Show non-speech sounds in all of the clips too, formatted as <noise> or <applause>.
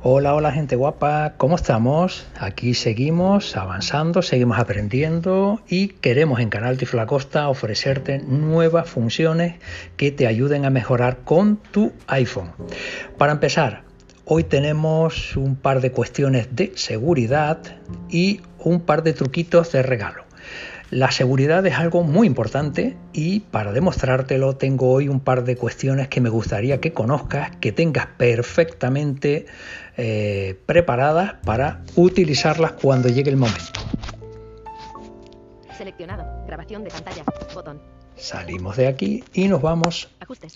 Hola, hola gente guapa, ¿cómo estamos? Aquí seguimos avanzando, seguimos aprendiendo y queremos en Canal Tiflacosta ofrecerte nuevas funciones que te ayuden a mejorar con tu iPhone. Para empezar, hoy tenemos un par de cuestiones de seguridad y un par de truquitos de regalo. La seguridad es algo muy importante y para demostrártelo tengo hoy un par de cuestiones que me gustaría que conozcas, que tengas perfectamente eh, preparadas para utilizarlas cuando llegue el momento. Seleccionado. Grabación de pantalla. Botón. Salimos de aquí y nos vamos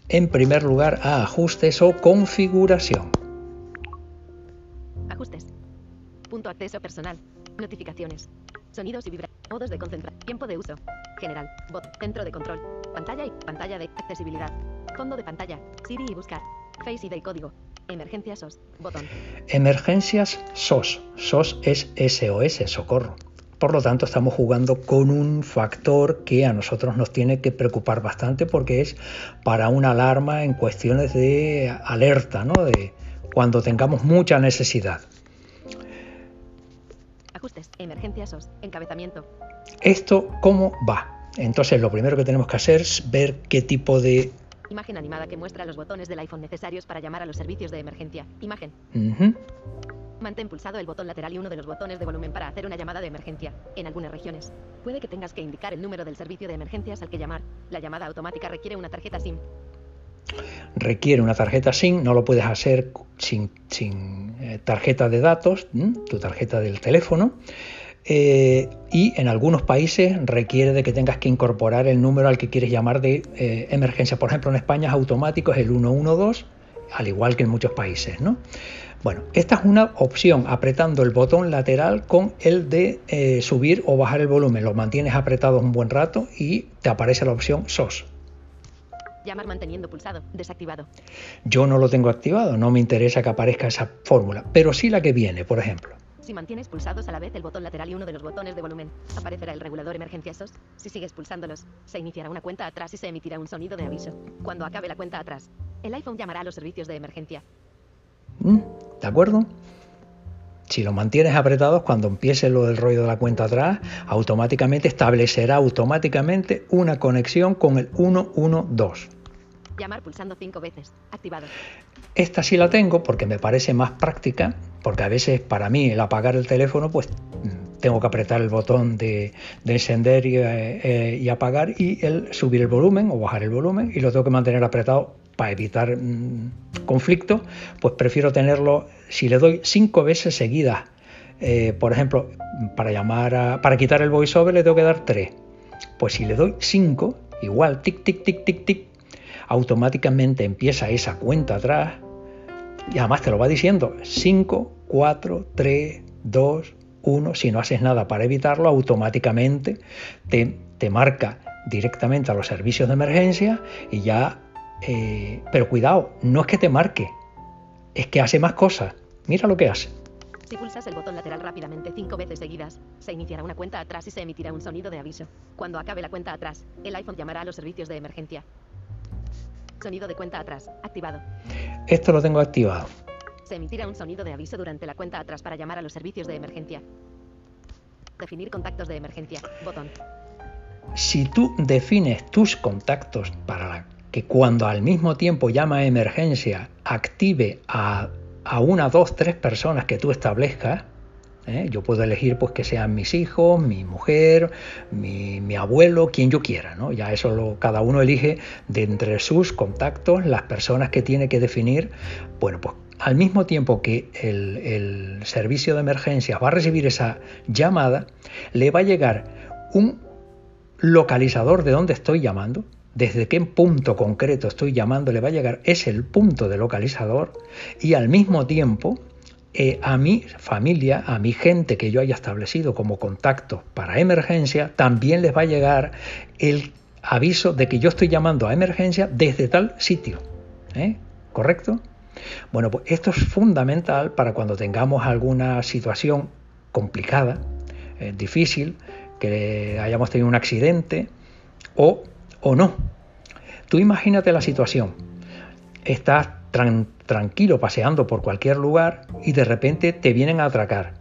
en primer lugar a ajustes o configuración. Ajustes. Punto acceso personal. Notificaciones. Sonidos y vibra. Modos de concentración. Tiempo de uso. General. Bot. Centro de control. Pantalla y pantalla de accesibilidad. Fondo de pantalla. Siri y buscar. Face ID y código. Emergencias SOS. Botón. Emergencias SOS. SOS es SOS, socorro. Por lo tanto, estamos jugando con un factor que a nosotros nos tiene que preocupar bastante porque es para una alarma en cuestiones de alerta, ¿no? De cuando tengamos mucha necesidad. Ajustes. Emergencia SOS. Encabezamiento. ¿Esto cómo va? Entonces lo primero que tenemos que hacer es ver qué tipo de... Imagen animada que muestra los botones del iPhone necesarios para llamar a los servicios de emergencia. Imagen. Ujú. Mantén pulsado el botón lateral y uno de los botones de volumen para hacer una llamada de emergencia. En algunas regiones, puede que tengas que indicar el número del servicio de emergencias al que llamar. La llamada automática requiere una tarjeta SIM. Requiere una tarjeta SIM, no lo puedes hacer sin, eh, tarjeta de datos, tu tarjeta del teléfono. Eh, y en algunos países requiere de que tengas que incorporar el número al que quieres llamar de eh, emergencia. Por ejemplo, en España es automático, es el 112, al igual que en muchos países. ¿no? Bueno, esta es una opción, apretando el botón lateral con el de subir o bajar el volumen. Lo mantienes apretado un buen rato y te aparece la opción SOS. Llamar manteniendo pulsado. Desactivado. Yo no lo tengo activado, no me interesa que aparezca esa fórmula, pero sí la que viene, por ejemplo. Si mantienes pulsados a la vez el botón lateral y uno de los botones de volumen, aparecerá el regulador emergencia SOS. Si sigues pulsándolos, se iniciará una cuenta atrás y se emitirá un sonido de aviso. Cuando acabe la cuenta atrás, el iPhone llamará a los servicios de emergencia. ¿Mm? ¿De acuerdo? Si lo mantienes apretados, cuando empiece lo del rollo de la cuenta atrás, automáticamente establecerá automáticamente una conexión con el 112. Llamar pulsando cinco veces. Activado. Esta sí la tengo porque me parece más práctica, porque a veces para mí el apagar el teléfono, pues tengo que apretar el botón de, de encender y, eh, eh, y apagar y el subir el volumen o bajar el volumen y lo tengo que mantener apretado para evitar mm, conflicto, pues prefiero tenerlo, si le doy cinco veces seguidas, eh, por ejemplo, para llamar a, para quitar el voiceover le tengo que dar tres. Pues si le doy cinco, igual, tic, tic, tic, tic, tic, automáticamente empieza esa cuenta atrás y además te lo va diciendo 5, 4, 3, 2, 1. Si no haces nada para evitarlo, automáticamente te, te marca directamente a los servicios de emergencia y ya... Eh, pero cuidado, no es que te marque, es que hace más cosas. Mira lo que hace. Si pulsas el botón lateral rápidamente cinco veces seguidas, se iniciará una cuenta atrás y se emitirá un sonido de aviso. Cuando acabe la cuenta atrás, el iPhone llamará a los servicios de emergencia. Sonido de cuenta atrás. Activado. Esto lo tengo activado. Se emitirá un sonido de aviso durante la cuenta atrás para llamar a los servicios de emergencia. Definir contactos de emergencia. Botón. Si tú defines tus contactos para que cuando al mismo tiempo llama a emergencia active a, a una, dos, tres personas que tú establezcas, ¿eh? yo puedo elegir pues que sean mis hijos, mi mujer, mi, mi abuelo, quien yo quiera, ¿no? Ya eso lo, cada uno elige de entre sus contactos las personas que tiene que definir. Bueno, pues al mismo tiempo que el, el servicio de emergencia va a recibir esa llamada, le va a llegar un localizador de dónde estoy llamando, desde qué punto concreto estoy llamando, le va a llegar, es el punto de localizador y al mismo tiempo eh, a mi familia, a mi gente que yo haya establecido como contacto para emergencia, también les va a llegar el aviso de que yo estoy llamando a emergencia desde tal sitio. ¿eh? ¿Correcto? Bueno, pues esto es fundamental para cuando tengamos alguna situación complicada, eh, difícil, que hayamos tenido un accidente o, o no. Tú imagínate la situación. Estás tran- tranquilo paseando por cualquier lugar y de repente te vienen a atracar.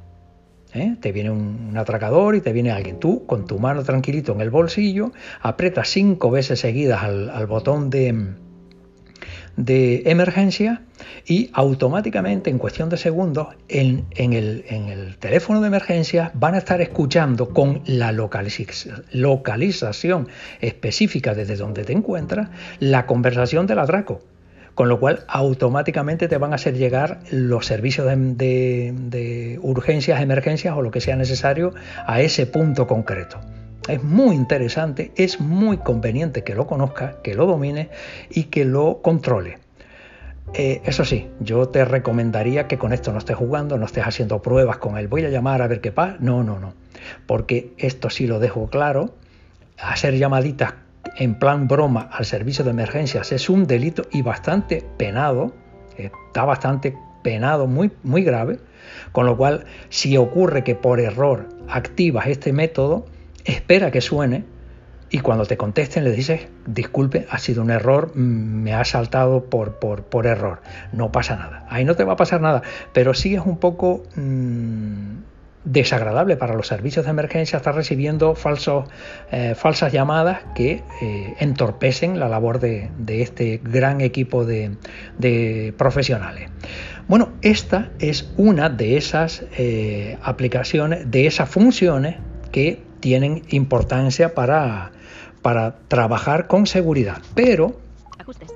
¿eh? Te viene un, atracador y te viene alguien. Tú, con tu mano tranquilito en el bolsillo, aprietas cinco veces seguidas al botón de, de emergencia y automáticamente en cuestión de segundos en, en el, en el teléfono de emergencia van a estar escuchando con la localiz- localización específica desde donde te encuentras la conversación del atraco. Con lo cual automáticamente te van a hacer llegar los servicios de- de urgencias, emergencias o lo que sea necesario a ese punto concreto. Es muy interesante, es muy conveniente que lo conozcas, que lo domines y que lo controle. Eh, eso sí, yo te recomendaría que con esto no estés jugando, no estés haciendo pruebas con él. Voy a llamar a ver qué pasa. No, no, no. Porque esto sí lo dejo claro. Hacer llamaditas en plan broma al servicio de emergencias es un delito y bastante penado. Está bastante penado, muy, muy grave. Con lo cual, si ocurre que por error activas este método, espera que suene y cuando te contesten le dices, disculpe, ha sido un error, mm, me ha saltado por, por, por error. No pasa nada. Ahí no te va a pasar nada, pero sí es un poco mm, desagradable para los servicios de emergencia estar recibiendo falsos, eh, falsas llamadas que eh, entorpecen la labor de, este gran equipo de, de profesionales. Bueno, esta es una de esas eh, aplicaciones, de esas funciones que tienen importancia para, para trabajar con seguridad. Pero Ajustes.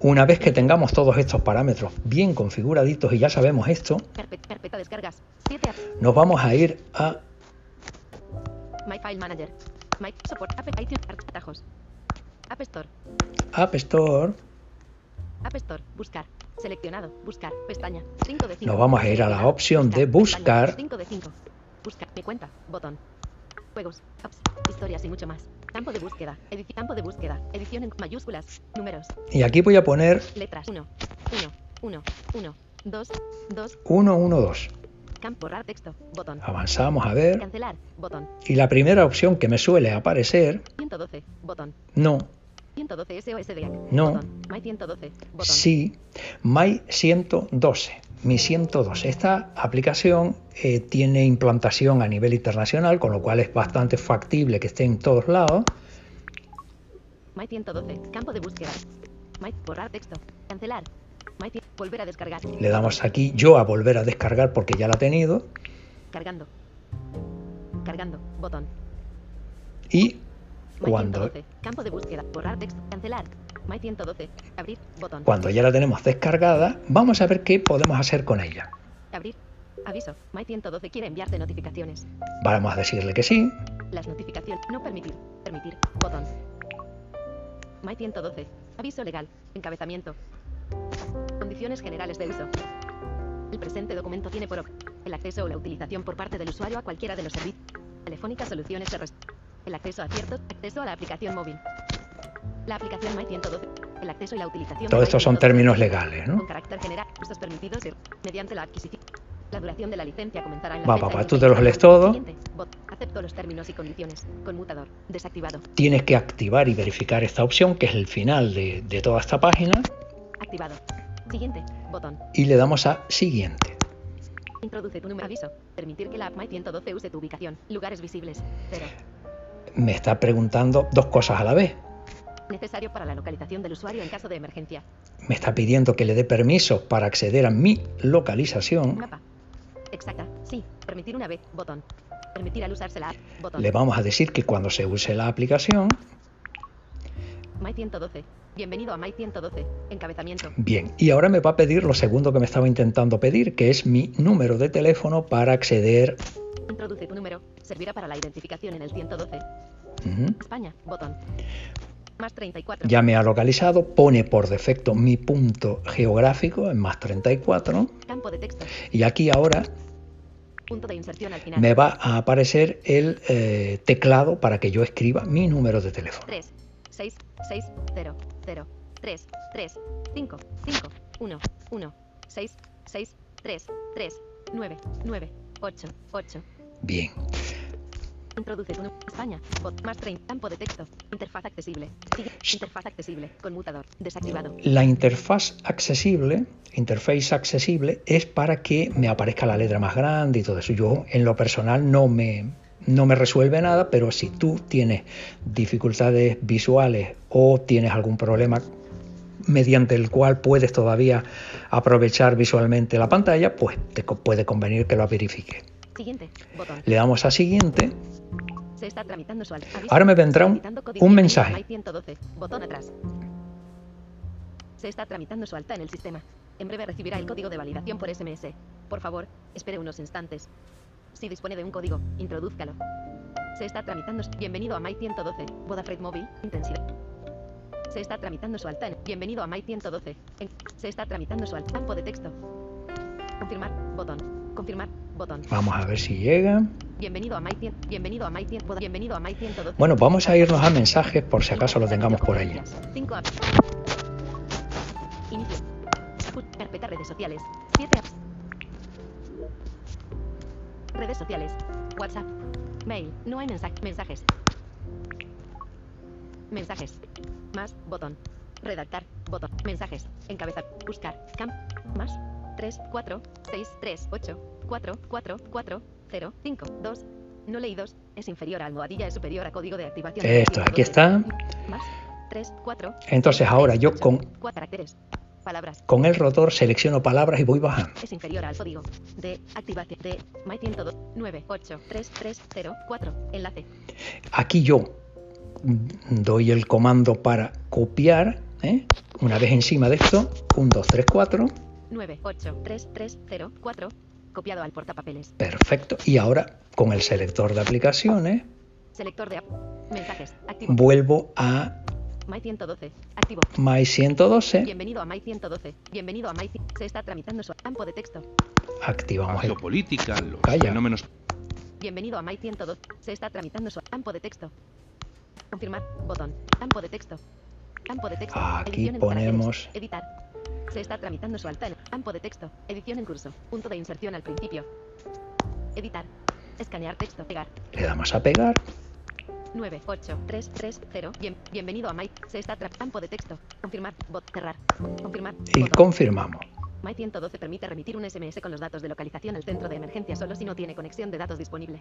una vez que tengamos todos estos parámetros bien configuraditos y ya sabemos esto, Perpe- Carpeta descargas. 7 apps. nos vamos a ir a My File Manager. My Support. App iTunes. Atajos. App Store. App Store. App Store. Buscar. Seleccionado. Buscar. Pestaña. 5 de 5. Nos vamos a ir a la opción de buscar. 5 de 5. Buscar. Mi cuenta. Botón. Juegos. Apps. Historias y mucho más. Campo de búsqueda. Edición. Campo de búsqueda. Edición en mayúsculas. Números. Y aquí voy a poner Letras. 1. 1. 1. 1. 2. 2. 112. Campo. Borrar texto. Botón. Avanzamos a ver. Cancelar. Botón. Y la primera opción que me suele aparecer, 112. Botón. no, 112 SOS de No. Botón. My 112. Botón. sí, My 112. Mi 112. Esta aplicación eh, tiene implantación a nivel internacional, con lo cual es bastante factible que esté en todos lados. My 112. Campo de búsqueda. My. Borrar texto. Cancelar. My. cien- Volver a descargar. Le damos aquí yo a volver a descargar porque ya la ha tenido. Cargando. Cargando. Botón. Y cuando, 112. Campo de búsqueda. Borrar texto. Cancelar. My 112. Abrir. Botón. cuando ya la tenemos descargada, vamos a ver qué podemos hacer con ella. Abrir. Aviso. My 112 quiere enviarte notificaciones. Vamos a decirle que sí. Las notificaciones. No permitir. Permitir. Botón. My 112. Aviso legal. Encabezamiento. Condiciones generales de uso. El presente documento tiene por el acceso o la utilización por parte del usuario a cualquiera de los servicios. Telefónica Soluciones RS. El acceso a ciertos. Acceso a la aplicación móvil. La aplicación My 112. El acceso y la utilización. Todo My son 112 términos legales, ¿no? Con carácter general. Usos permitidos y mediante la adquisición. La duración de la licencia comenzará en la Va, fecha papá, tú te los lees todo. Acepto los términos y condiciones. Conmutador. Desactivado. Tienes que activar y verificar esta opción, que es el final de, de toda esta página, Activado. Siguiente. Botón. y le damos a siguiente. Introduce tu número aviso. Permitir que la app My 112 use tu ubicación. Lugares visibles. 0. Me está preguntando dos cosas a la vez. Necesario para la localización del usuario en caso de emergencia. Me está pidiendo que le dé permiso para acceder a mi localización. Mapa. Exacta. Sí. Permitir una vez. Botón. Permitir al usarse la app. Botón. Le vamos a decir que cuando se use la aplicación, My 112. Bienvenido a My 112. Encabezamiento. bien. Y ahora me va a pedir lo segundo que me estaba intentando pedir, que es mi número de teléfono para acceder. Introduce tu número. Servirá para la identificación en el 112. Ujú. España. Botón. Más 34. Ya me ha localizado, pone por defecto mi punto geográfico en más 34 Campo de texto. y aquí ahora Punto de inserción al final. me va a aparecer el eh, teclado para que yo escriba mi número de teléfono. 3, 6, 6, 0, 0, 3, 3, 5, 5, 1, 1, 6, 6, 3, 3, 9, 9, 8, 8. Bien. Introduce tu número. España. Más 30. Campo de texto. Interfaz accesible. Interfaz accesible. Conmutador. Desactivado. La interfaz accesible, interface accesible, es para que me aparezca la letra más grande y todo eso. Yo en lo personal no me, no me resuelve nada, pero si tú tienes dificultades visuales o tienes algún problema mediante el cual puedes todavía aprovechar visualmente la pantalla, pues te puede convenir que lo verifique. Siguiente. Botón. Le damos a siguiente. Se está tramitando su. Ahora me vendrá un- mensaje. a My 112. Botón atrás. Se está tramitando su alta en el sistema. En breve recibirá el código de validación por SMS. Por favor, espere unos instantes. Si dispone de un código, introdúzcalo. Se está tramitando. su- Bienvenido a My 112. Vodafone Móvil. Intensidad. Se está tramitando su alta en. Bienvenido a My 112. En- Se está tramitando su alta. Campo de texto. Confirmar. Botón. Confirmar. Botón. Vamos a ver si llega. Bienvenido a My 100. Bienvenido a My 100. Voda- Bienvenido a My 112. Bueno, vamos a irnos a mensajes por si acaso lo tengamos por allí. 5 apps. Inicio. Carpeta redes sociales. 7 apps. Redes sociales. WhatsApp. Mail. No hay mensaje. Mensajes. Mensajes. Más. Botón. Redactar. Botón. Mensajes. Encabezar. Buscar. Camp. Más. 3, 4, 6, 3, 8, 4, 4, 4, 0, 5, 2. No leídos. Es inferior a almohadilla. Es superior a código de activación. Esto, aquí está. Más. 3, 4. Entonces ahora yo con, Cuatro caracteres. Palabras. con el rotor selecciono palabras y voy bajando. Es inferior al código. De activación. De My 102. 9, 8, 3, 3, 0, 4. Enlace. Aquí yo doy el comando para copiar. ¿eh? Una vez encima de esto, 1, 2, 3, 4. 9, 8, 3, 3, 0, 4. Copiado al portapapeles. Perfecto. Y ahora con el selector de aplicaciones Selector de app. Mensajes. Activo. vuelvo a My 112. Activo. My 112. Bienvenido a My 112. Bienvenido a My. Se está tramitando su campo de texto. Activamos el Geopolítica, los Calla. fenómenos Bienvenido a My 112. Se está tramitando su campo de texto. Confirmar. Botón. Campo de texto. Campo de texto. Aquí Edición ponemos- Editar. Se está tramitando su alta en campo de texto. Edición en curso. Punto de inserción al principio. Editar. Escanear texto. Pegar. Le damos a pegar. 9, 8, 3, 3, 0. Bien, bienvenido a My. Se está campo de texto. Confirmar. Bot. Cerrar. Confirmar. Y Botón. confirmamos. My 112 permite remitir un SMS con los datos de localización al centro de emergencia solo si no tiene conexión de datos disponible.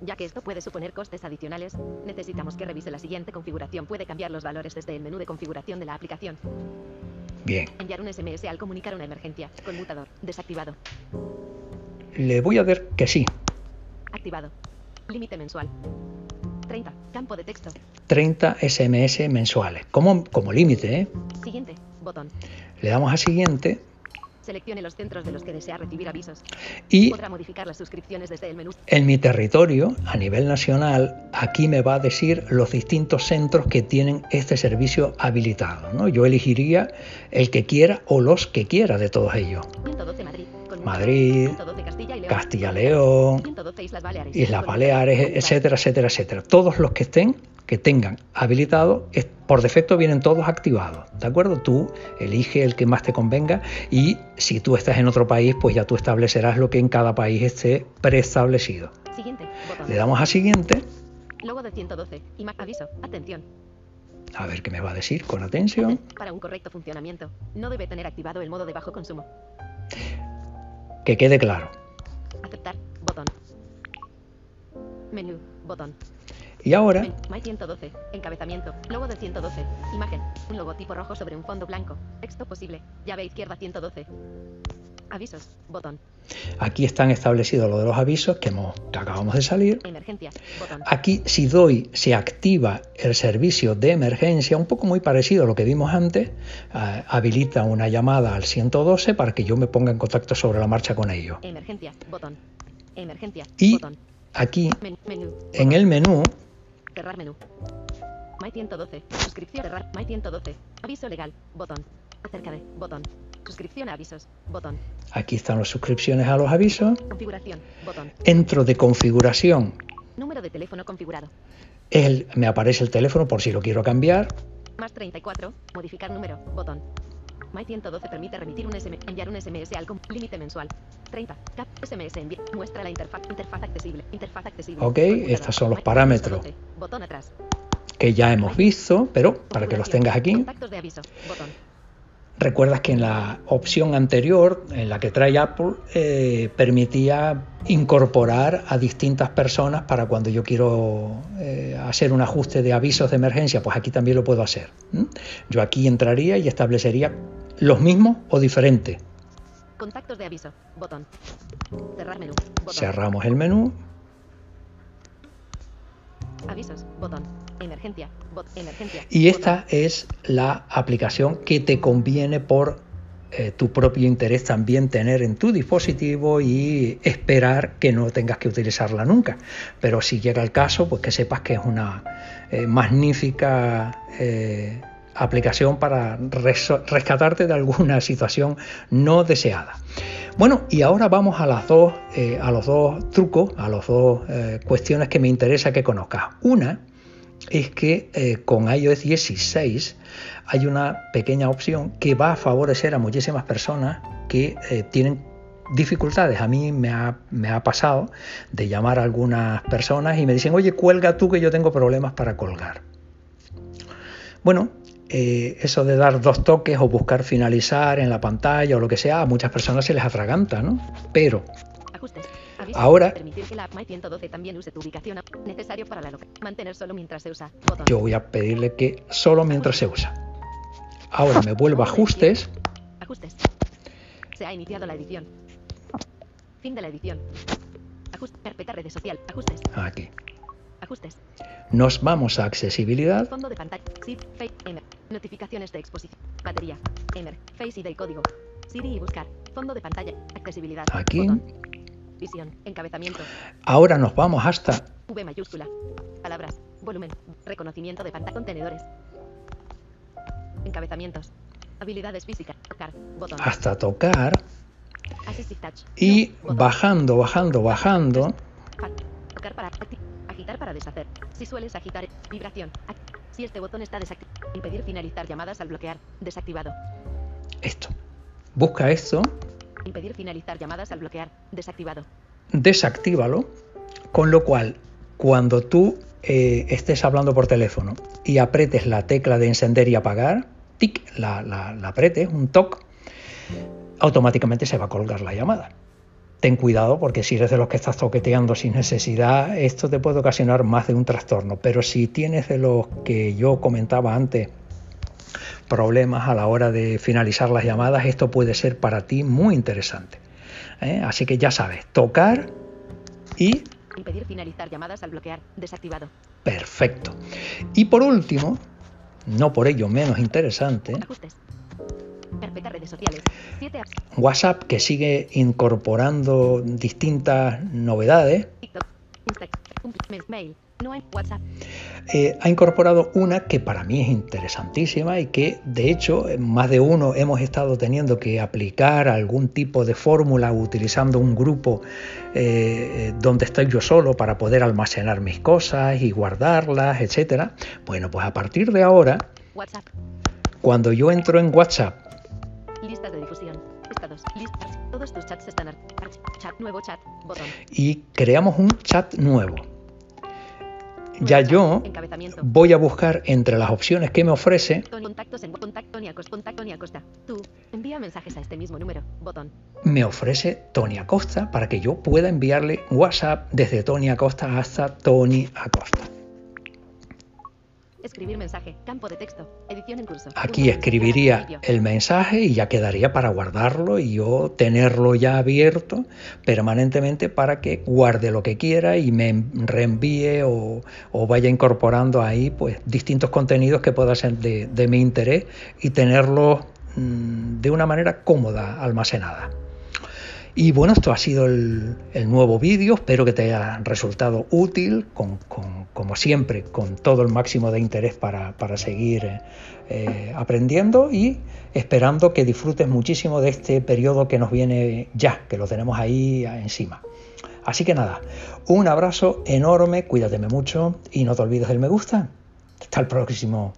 Ya que esto puede suponer costes adicionales, necesitamos que revise la siguiente configuración. Puede cambiar los valores desde el menú de configuración de la aplicación. Bien. Enviar un SMS al comunicar una emergencia. Conmutador. Desactivado. Le voy a dar que sí. Activado. Límite mensual. 30. Campo de texto. 30 SMS mensuales. Como, como límite, ¿eh? Siguiente. Botón. Le damos a siguiente Seleccione los centros de los que desea recibir avisos. y Podrá modificar las suscripciones desde el menú. en mi territorio, a nivel nacional, aquí me va a decir los distintos centros que tienen este servicio habilitado. ¿no? Yo elegiría el que quiera o los que quiera de todos ellos. 112 Madrid. Madrid, 112 Castilla y León. Castilla-León, 112 Islas Baleares. Etcétera, etcétera, etcétera. Todos los que estén, que tengan habilitado, por defecto vienen todos activados, ¿de acuerdo? Tú elige el que más te convenga y si tú estás en otro país, pues ya tú establecerás lo que en cada país esté preestablecido. Siguiente. Le damos a siguiente, Logo de 112. Ima aviso. Atención. a ver qué me va a decir con atención. Para un correcto funcionamiento, no debe tener activado el modo de bajo consumo. Que quede claro. Aceptar. Botón. Menú. Botón. Y ahora, My 112. Encabezamiento. Logo de 112. Imagen. Un logotipo rojo sobre un fondo blanco. Texto posible. Llave izquierda 112. Avisos. Botón. aquí están establecidos lo de los avisos que, hemos, que acabamos de salir. Emergencia. Botón. Aquí si doy, se activa el servicio de emergencia, un poco muy parecido a lo que vimos antes, eh, habilita una llamada al 112 para que yo me ponga en contacto sobre la marcha con ellos. Emergencia. Botón. Emergencia. Y Botón. aquí Men- menú. en el menú Cerrar menú. My 112. Suscripción. Cerrar. My 112. Aviso legal. Botón. Acerca de. Botón. Suscripción a avisos. Botón. Aquí están las suscripciones a los avisos. Configuración. Botón. Entro de configuración. Número de teléfono configurado. El- me aparece el teléfono por si lo quiero cambiar. Más 34. Modificar número. Botón. My 112 permite remitir un SMS, enviar un SMS al límite mensual. 30. Cap SMS envía. Muestra la interfaz. Interfaz accesible. Interfaz accesible. Ok, estos son los parámetros. 112. Botón atrás. que ya hemos visto, pero para que los tengas aquí, Contactos de aviso. Botón. Recuerdas que en la opción anterior, en la que trae Apple, eh, permitía incorporar a distintas personas para cuando yo quiero eh, hacer un ajuste de avisos de emergencia, pues aquí también lo puedo hacer. Yo aquí entraría y establecería los mismos o diferentes. Contactos de aviso. Botón. Cerrar menú. Botón. Cerramos el menú, Avisos. Botón. Emergencia. Y esta es la aplicación que te conviene por eh, tu propio interés también tener en tu dispositivo y esperar que no tengas que utilizarla nunca. Pero si llega el caso, pues que sepas que es una eh, magnífica eh, aplicación para rescatarte de alguna <laughs> situación no deseada. Bueno, y ahora vamos a las dos, a los dos trucos, a las dos cuestiones que me interesa que conozcas. Una es que eh, con iOS 16 hay una pequeña opción que va a favorecer a muchísimas personas que eh, tienen dificultades. A mí me ha, pasado de llamar a algunas personas y me dicen, oye, cuelga tú que yo tengo problemas para colgar. Bueno, eh, eso de dar dos toques o buscar finalizar en la pantalla o lo que sea, a muchas personas se les atraganta, ¿no? Pero. Ahora- Permitir que la app My 112 también use tu ubicación. Necesario para la loca. Mantener solo mientras se usa. Yo voy a pedirle que solo mientras se usa. Ahora me vuelvo a ajustes. Ajustes. Se ha iniciado la edición. Fin de la edición. Ajuste. Carpeta redes social. Ajustes. Aquí. Ajustes. Nos vamos a accesibilidad. Fondo de pantalla. Zip. Face. Emer. Notificaciones de exposición. Batería. Emer. Face y del código. Siri y buscar. Fondo de pantalla. Accesibilidad. Aquí. Botón. Visión. Encabezamiento. Ahora nos vamos hasta V mayúscula. Palabras. Volumen. Reconocimiento de pantalla. Contenedores. Encabezamientos. Habilidades físicas. Tocar. Botón. hasta tocar y bajando, bajando, bajando. Tocar para agitar para deshacer. Si sueles agitar, vibración. Ac- Si este botón está desactivado, impedir finalizar llamadas al bloquear. Desactivado. Esto. Busca esto, Impedir finalizar llamadas al bloquear. Desactivado. desactívalo, con lo cual cuando tú eh, estés hablando por teléfono y apretes la tecla de encender y apagar, tic, la, la, la apretes, un toc, automáticamente se va a colgar la llamada. Ten cuidado porque si eres de los que estás toqueteando sin necesidad, esto te puede ocasionar más de un trastorno. Pero si tienes de los que yo comentaba antes, problemas a la hora de finalizar las llamadas, esto puede ser para ti muy interesante. ¿eh? Así que ya sabes, tocar y Impedir finalizar llamadas al bloquear. Desactivado. perfecto. Y por último, no por ello menos interesante, Ajustes. Redes sociales. 7 apps. WhatsApp que sigue incorporando distintas novedades, TikTok. Instagram. Mail. No hay WhatsApp. eh, ha incorporado una que para mí es interesantísima y que de hecho en más de uno hemos estado teniendo que aplicar algún tipo de fórmula utilizando un grupo eh, donde estoy yo solo para poder almacenar mis cosas y guardarlas, etcétera. Bueno, pues a partir de ahora, WhatsApp. cuando yo entro en WhatsApp Listas de difusión. Estados. Listas. Todos tus chats están. ar- arch- Chat. Nuevo chat. Botón. y creamos un chat nuevo, ya yo voy a buscar entre las opciones que me ofrece este me ofrece Tony Acosta para que yo pueda enviarle WhatsApp desde Tony Acosta hasta Tony Acosta. Escribir mensaje. Campo de texto. Edición en curso. Aquí escribiría el mensaje y ya quedaría para guardarlo y yo tenerlo ya abierto permanentemente para que guarde lo que quiera y me reenvíe o, o vaya incorporando ahí pues distintos contenidos que puedan ser de, de mi interés y tenerlos mm, de una manera cómoda almacenada. Y bueno, esto ha sido el, nuevo vídeo, espero que te haya resultado útil, como siempre, con todo el máximo de interés para, para seguir eh, eh, aprendiendo y esperando que disfrutes muchísimo de este periodo que nos viene ya, que lo tenemos ahí encima. Así que nada, un abrazo enorme, cuídateme mucho y no te olvides del me gusta. Hasta el próximo